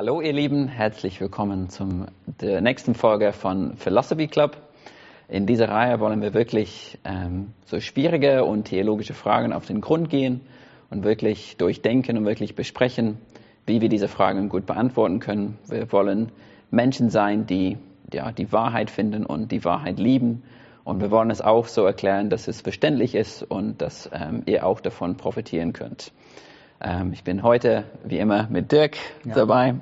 Hallo ihr Lieben, herzlich willkommen zum der nächsten Folge von Philosophy Club. In dieser Reihe wollen wir wirklich ähm, so schwierige und theologische Fragen auf den Grund gehen und wirklich durchdenken und wirklich besprechen, wie wir diese Fragen gut beantworten können. Wir wollen Menschen sein, die ja, die Wahrheit finden und die Wahrheit lieben. Und wir wollen es auch so erklären, dass es verständlich ist und dass ähm, ihr auch davon profitieren könnt. Ähm, ich bin heute, wie immer, mit Dirk ja. dabei.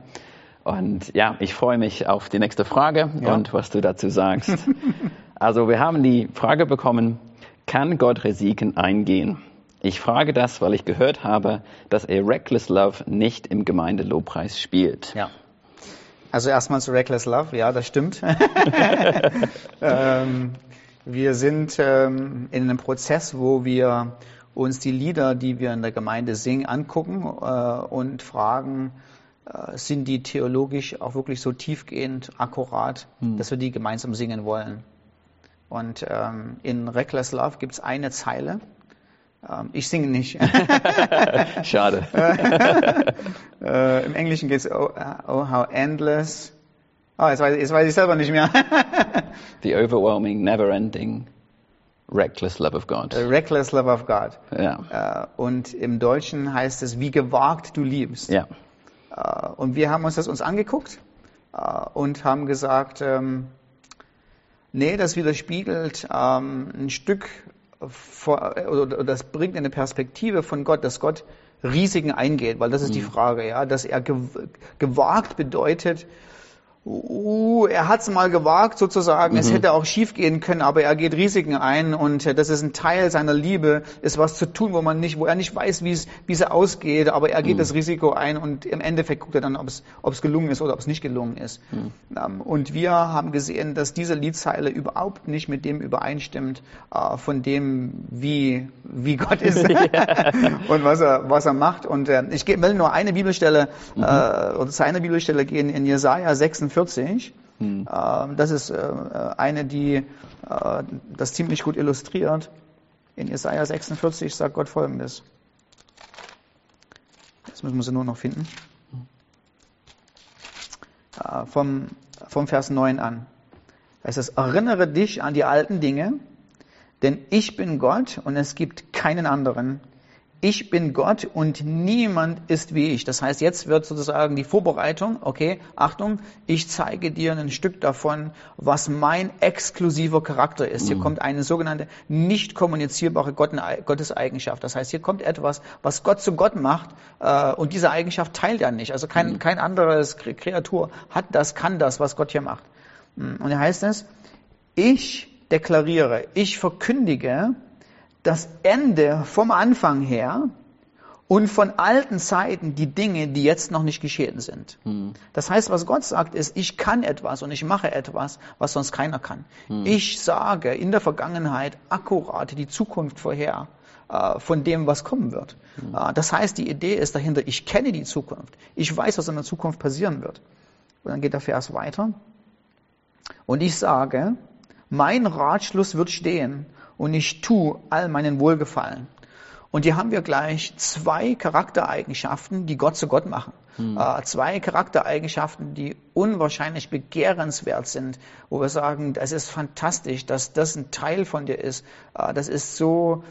Und ja, ich freue mich auf die nächste Frage ja. und was du dazu sagst. also wir haben die Frage bekommen, kann Gott Risiken eingehen? Ich frage das, weil ich gehört habe, dass er Reckless Love nicht im Gemeindelobpreis spielt. Ja. Also erstmal zu Reckless Love, ja, das stimmt. ähm, wir sind ähm, in einem Prozess, wo wir uns die Lieder, die wir in der Gemeinde singen, angucken äh, und fragen, äh, sind die theologisch auch wirklich so tiefgehend akkurat, hm. dass wir die gemeinsam singen wollen. Und ähm, in Reckless Love gibt es eine Zeile. Ähm, ich singe nicht. Schade. äh, Im Englischen geht es, oh, oh, how endless. Oh, jetzt weiß, jetzt weiß ich selber nicht mehr. The overwhelming, never-ending Reckless Love of God. Reckless Love of God. Ja. Äh, und im Deutschen heißt es, wie gewagt du liebst. Ja. Äh, und wir haben uns das uns angeguckt äh, und haben gesagt, ähm, nee, das widerspiegelt ähm, ein Stück, oder das bringt eine Perspektive von Gott, dass Gott Risiken eingeht, weil das ist die mhm. Frage, ja, dass er gewagt bedeutet, uh, er hat es mal gewagt sozusagen, mhm. es hätte auch schief gehen können, aber er geht Risiken ein und äh, das ist ein Teil seiner Liebe, ist was zu tun, wo man nicht, wo er nicht weiß, wie es wie es ausgeht, aber er geht mhm. das Risiko ein und im Endeffekt guckt er dann, ob es ob es gelungen ist oder ob es nicht gelungen ist. Mhm. Ähm, und wir haben gesehen, dass diese Liedzeile überhaupt nicht mit dem übereinstimmt äh, von dem, wie wie Gott ist und was er was er macht. Und äh, ich will nur eine Bibelstelle oder zu einer Bibelstelle gehen in Jesaja 46 40. Hm. Ähm, das ist äh, eine, die äh, das ziemlich gut illustriert. In Jesaja 46 sagt Gott folgendes. Jetzt müssen wir sie nur noch finden. Äh, vom, vom Vers 9 an. Da heißt es, erinnere dich an die alten Dinge, denn ich bin Gott und es gibt keinen anderen ich bin Gott und niemand ist wie ich. Das heißt, jetzt wird sozusagen die Vorbereitung, okay, Achtung, ich zeige dir ein Stück davon, was mein exklusiver Charakter ist. Mhm. Hier kommt eine sogenannte nicht kommunizierbare Gotteseigenschaft. Das heißt, hier kommt etwas, was Gott zu Gott macht äh, und diese Eigenschaft teilt er nicht. Also kein, mhm. kein anderes Kreatur hat das, kann das, was Gott hier macht. Mhm. Und hier heißt es, ich deklariere, ich verkündige, das Ende vom Anfang her und von alten Zeiten die Dinge, die jetzt noch nicht geschehen sind. Hm. Das heißt, was Gott sagt, ist, ich kann etwas und ich mache etwas, was sonst keiner kann. Hm. Ich sage in der Vergangenheit akkurat die Zukunft vorher äh, von dem, was kommen wird. Hm. Äh, das heißt, die Idee ist dahinter, ich kenne die Zukunft. Ich weiß, was in der Zukunft passieren wird. Und dann geht der Vers weiter. Und ich sage, mein Ratschluss wird stehen und ich tue all meinen Wohlgefallen. Und hier haben wir gleich zwei Charaktereigenschaften, die Gott zu Gott machen. Hm. Äh, zwei Charaktereigenschaften, die unwahrscheinlich begehrenswert sind, wo wir sagen, das ist fantastisch, dass das ein Teil von dir ist. Äh, das ist so,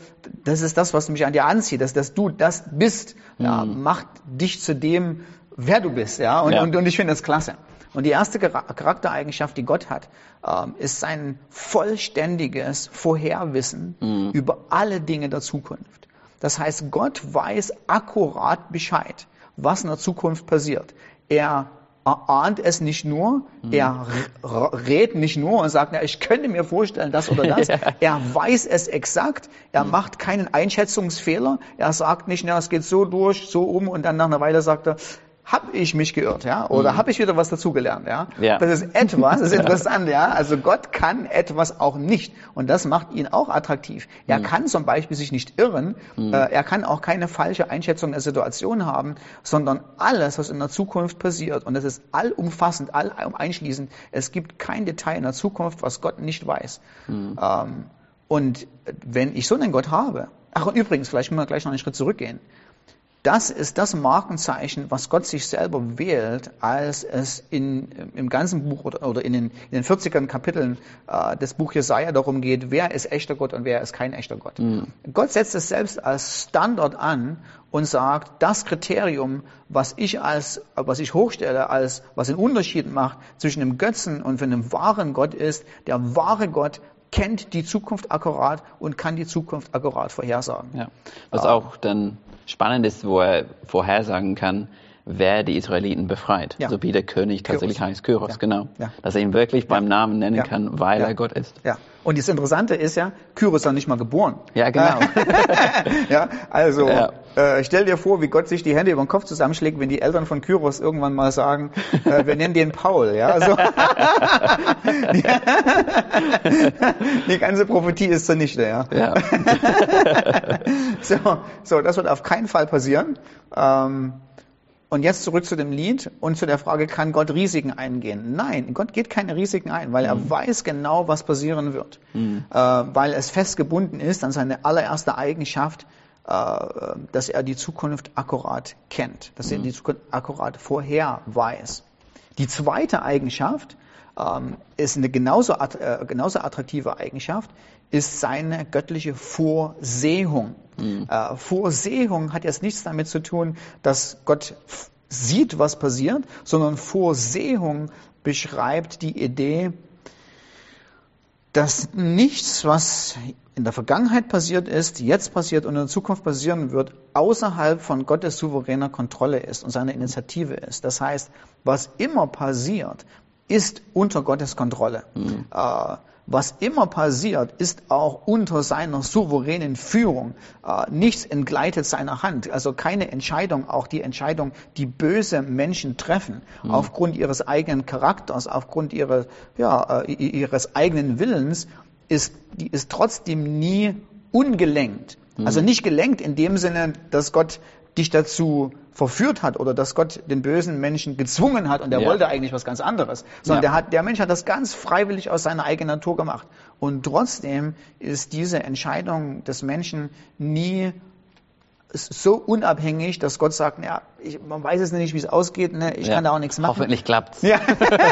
das ist das, was mich an dir anzieht, dass, dass du das bist, hm. ja, macht dich zu dem, wer du bist. Ja? Und, ja. und, und ich finde das klasse. Und die erste Charaktereigenschaft, die Gott hat, ähm, ist sein vollständiges Vorherwissen mhm. über alle Dinge der Zukunft. Das heißt, Gott weiß akkurat Bescheid, was in der Zukunft passiert. Er ahnt es nicht nur, mhm. er rät nicht nur und sagt, na, ich könnte mir vorstellen, das oder das. er weiß es exakt, er mhm. macht keinen Einschätzungsfehler, er sagt nicht, na, es geht so durch, so um und dann nach einer Weile sagt er, habe ich mich geirrt, ja, oder mhm. habe ich wieder was dazugelernt, ja? ja. Das ist etwas, das ist interessant, ja. Also Gott kann etwas auch nicht und das macht ihn auch attraktiv. Er mhm. kann zum Beispiel sich nicht irren, mhm. äh, er kann auch keine falsche Einschätzung der Situation haben, sondern alles, was in der Zukunft passiert und das ist allumfassend, all einschließend. Es gibt kein Detail in der Zukunft, was Gott nicht weiß. Mhm. Ähm, und wenn ich so einen Gott habe, ach und übrigens, vielleicht müssen wir gleich noch einen Schritt zurückgehen das ist das Markenzeichen, was Gott sich selber wählt, als es in, im ganzen Buch oder, oder in, den, in den 40er Kapiteln äh, des Buch Jesaja darum geht, wer ist echter Gott und wer ist kein echter Gott. Mhm. Gott setzt es selbst als Standard an und sagt, das Kriterium, was ich als, was ich hochstelle, als was den Unterschied macht zwischen dem Götzen und einem wahren Gott ist, der wahre Gott kennt die Zukunft akkurat und kann die Zukunft akkurat vorhersagen. Ja. Was auch dann spannend ist, wo er vorhersagen kann, wer die Israeliten befreit. Ja. So wie der König tatsächlich Kyros. heißt, Kyros, ja. genau. Ja. Dass er ihn wirklich beim Namen nennen kann, weil er Gott ist. Ja. Und das Interessante ist ja, Kyros ist ja nicht mal geboren. Ja, genau. ja, also äh, stell dir vor, wie Gott sich die Hände über den Kopf zusammenschlägt, wenn die Eltern von Kyros irgendwann mal sagen, äh, wir nennen den Paul. Ja, also die ganze Prophetie ist zunichte. Ja. ja. so, so, das wird auf keinen Fall passieren. Ähm, und jetzt zurück zu dem Lied und zu der Frage, kann Gott Risiken eingehen? Nein, Gott geht keine Risiken ein, weil er mhm. weiß genau, was passieren wird. Mhm. Äh, weil es festgebunden ist an seine allererste Eigenschaft, äh, dass er die Zukunft akkurat kennt, dass mhm. er die Zukunft akkurat vorher weiß. Die zweite Eigenschaft ähm, ist eine genauso, äh, genauso attraktive Eigenschaft, ist seine göttliche Vorsehung. Mhm. Äh, Vorsehung hat jetzt nichts damit zu tun, dass Gott sieht, was passiert, sondern Vorsehung beschreibt die Idee, dass nichts, was in der Vergangenheit passiert ist, jetzt passiert und in der Zukunft passieren wird, außerhalb von Gottes souveräner Kontrolle ist und seiner Initiative ist. Das heißt, was immer passiert, ist unter Gottes Kontrolle. Mhm. Äh, was immer passiert, ist auch unter seiner souveränen Führung. Äh, nichts entgleitet seiner Hand. Also keine Entscheidung, auch die Entscheidung, die böse Menschen treffen, mhm. aufgrund ihres eigenen Charakters, aufgrund ihrer, ja, äh, ihres eigenen Willens, ist, die ist trotzdem nie ungelenkt. Mhm. Also nicht gelenkt in dem Sinne, dass Gott dich dazu verführt hat oder dass Gott den bösen Menschen gezwungen hat und der ja. wollte eigentlich was ganz anderes, sondern ja. der, hat, der Mensch hat das ganz freiwillig aus seiner eigenen Natur gemacht. Und trotzdem ist diese Entscheidung des Menschen nie so unabhängig, dass Gott sagt, ja, ich, man weiß es nicht, wie es ausgeht, ne? ich ja. kann da auch nichts machen. Hoffentlich klappt's. Ja,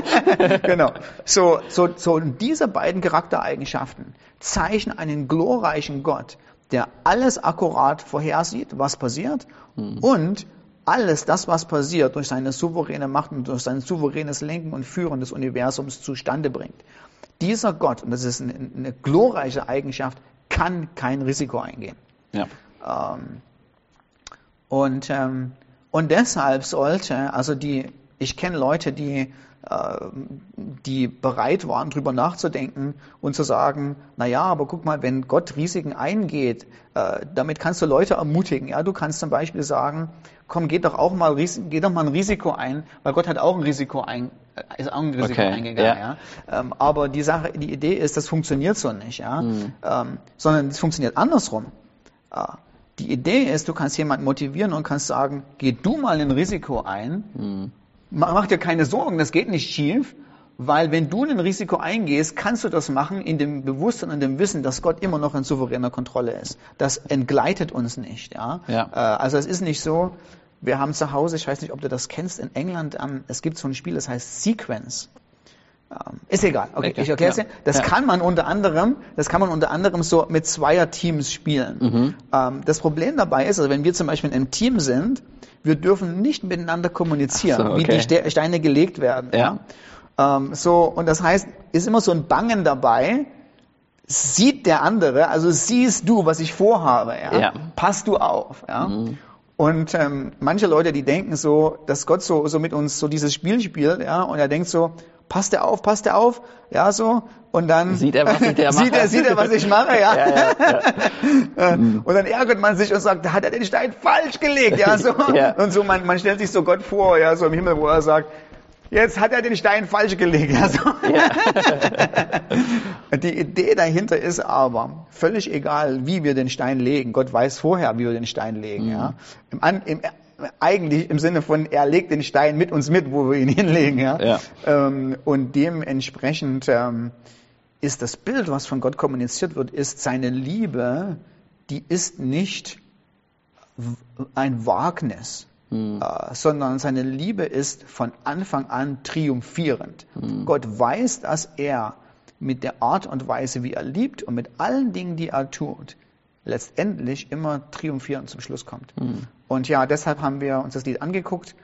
genau. So, so, so diese beiden Charaktereigenschaften zeichnen einen glorreichen Gott, der alles akkurat vorhersieht, was passiert hm. und alles das, was passiert, durch seine souveräne Macht und durch sein souveränes Lenken und Führen des Universums zustande bringt. Dieser Gott, und das ist eine, eine glorreiche Eigenschaft, kann kein Risiko eingehen. Ja. Ähm, und, ähm, und deshalb sollte, also die, ich kenne Leute, die die bereit waren, drüber nachzudenken und zu sagen, na ja, aber guck mal, wenn Gott Risiken eingeht, äh, damit kannst du Leute ermutigen. Ja, du kannst zum Beispiel sagen, komm, geht doch auch mal, geh doch mal ein Risiko ein, weil Gott hat auch ein Risiko ein, äh, ist auch ein Risiko okay. eingegangen. Ja. ja. Ähm, aber die Sache, die Idee ist, das funktioniert so nicht, ja, ähm, sondern es funktioniert andersrum. Äh, die Idee ist, du kannst jemanden motivieren und kannst sagen, geh du mal ein Risiko ein. Mhm mach dir keine Sorgen, das geht nicht schief, weil wenn du ein Risiko eingehst, kannst du das machen in dem Bewusstsein und dem Wissen, dass Gott immer noch in souveräner Kontrolle ist. Das entgleitet uns nicht. Ja? ja. Äh, also es ist nicht so, wir haben zu Hause, ich weiß nicht, ob du das kennst, in England, es gibt so ein Spiel, das heißt Sequence. Ist egal. Okay, okay. ich erkläre es dir. Das ja. kann man unter anderem, das kann man unter anderem so mit zweier Teams spielen. Mhm. Ähm, das Problem dabei ist, also wenn wir zum Beispiel in einem Team sind, wir dürfen nicht miteinander kommunizieren, so, okay. wie die Steine gelegt werden. Ja. ja. Ähm, so und das heißt, ist immer so ein Bangen dabei. Sieht der andere, also siehst du, was ich vorhabe, ja? ja. Passt du auf, ja? Mhm. Und ähm, manche Leute, die denken so, dass Gott so, so mit uns so dieses Spiel spielt, ja, und er denkt so, passt er auf, passt er auf, ja so. Und dann sieht er, was ich der sieht er, sieht er, was ich mache, ja. ja, ja, ja. und dann ärgert man sich und sagt, da hat er den Stein falsch gelegt, ja so. Und so man, man stellt sich so Gott vor, ja so im Himmel, wo er sagt, jetzt hat er den Stein falsch gelegt. Ja, so. ja. Die Idee dahinter ist aber völlig egal, wie wir den Stein legen. Gott weiß vorher, wie wir den Stein legen. Mhm. Ja. Im, im, eigentlich im Sinne von, er legt den Stein mit uns mit, wo wir ihn hinlegen. Ja? ja. Ähm, und dementsprechend ähm, ist das Bild, was von Gott kommuniziert wird, ist seine Liebe, die ist nicht ein Wagnis, Hm. äh, sondern seine Liebe ist von Anfang an triumphierend. Hm. Gott weiß, dass er mit der Art und Weise, wie er liebt und mit allen Dingen, die er tut, letztendlich immer triumphierend zum Schluss kommt. Hm. Und ja, deshalb haben wir uns das Lied angeguckt.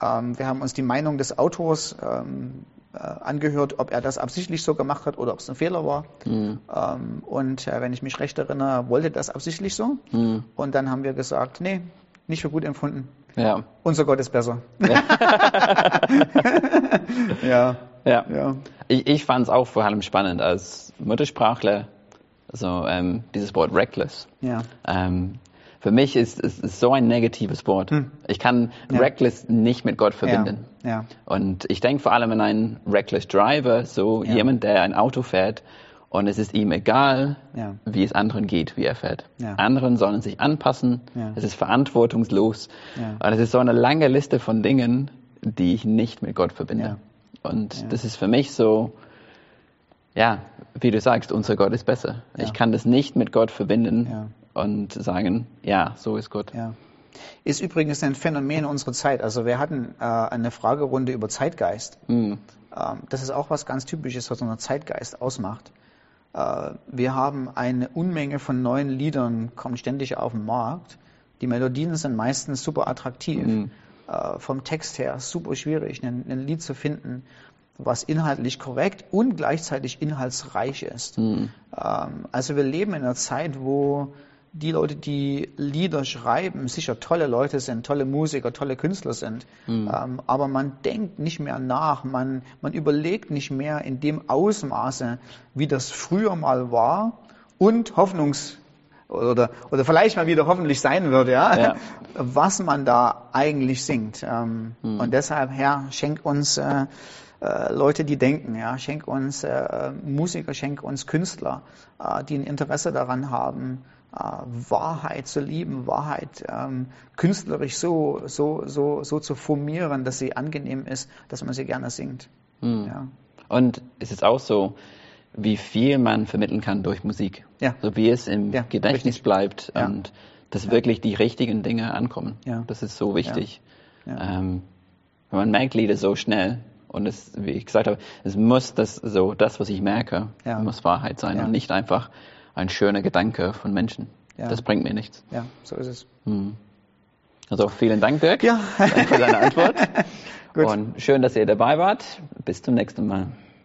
Ähm, wir haben uns die Meinung des Autors ähm, äh, angehört, ob er das absichtlich so gemacht hat oder ob es ein Fehler war. Hm. Ähm, und äh, wenn ich mich recht erinnere, wollte das absichtlich so. Hm. Und dann haben wir gesagt, nee, nicht für gut empfunden. Ja. Unser Gott ist besser. ja, Ja. ja, Ich, ich fand es auch vor allem spannend als Muttersprachler, so ähm, dieses Wort reckless. ja, Ähm, für mich ist es so ein negatives Wort. Ich kann Hm. Ja. reckless nicht mit Gott verbinden. ja, Und ich denke vor allem an einen reckless Driver, so Ja. jemand, der ein Auto fährt und es ist ihm egal, Ja. wie es anderen geht, wie er fährt. Ja. Anderen sollen sich anpassen, Ja. es ist verantwortungslos. Und es ist so eine lange Liste von Dingen, die ich nicht mit Gott verbinde. Und das ist für mich so, ja, wie du sagst, unser Gott ist besser. Ich kann das nicht mit Gott verbinden und sagen, ja, so ist Gott. Ist übrigens ein Phänomen unserer Zeit. Also wir hatten äh, eine Fragerunde über Zeitgeist. Mm, Ähm, das ist auch was ganz Typisches, was unseren Zeitgeist ausmacht. Äh, wir haben eine Unmenge von neuen Liedern, kommen ständig auf den Markt. Die Melodien sind meistens super attraktiv. Mhm. Äh, vom Text her super schwierig, ein, ein Lied zu finden, was inhaltlich korrekt und gleichzeitig inhaltsreich ist. mm, Ähm, also wir leben in einer Zeit, wo die Leute, die Lieder schreiben, sicher tolle Leute sind, tolle Musiker, tolle Künstler sind. Ähm, aber man denkt nicht mehr nach, man, man überlegt nicht mehr in dem Ausmaße, wie das früher mal war und Hoffnungs oder, oder vielleicht mal wieder hoffentlich sein wird, ja, Ja. was man da eigentlich singt. Ähm, Und deshalb, Herr, schenk uns äh, äh, Leute, die denken, ja, schenk uns äh, Musiker, schenk uns Künstler, äh, die ein Interesse daran haben, Wahrheit zu lieben, Wahrheit ähm, künstlerisch so, so, so, so zu formieren, dass sie angenehm ist, dass man sie gerne singt. mm. Ja. Und es ist auch so, wie viel man vermitteln kann durch Musik. Ja. So wie es im Ja, Gedächtnis richtig. bleibt Ja. und dass wirklich die richtigen Dinge ankommen. Das ist so wichtig. Ähm, man merkt Lieder so schnell und es, wie ich gesagt habe, es muss das so, das, was ich merke, muss Wahrheit sein und nicht einfach ein schöner Gedanke von Menschen. Ja. Das bringt mir nichts. ja, so ist es. Hm. Also vielen Dank, Dirk, Ja. Danke für deine Antwort. Gut. Und schön, dass ihr dabei wart. Bis zum nächsten Mal.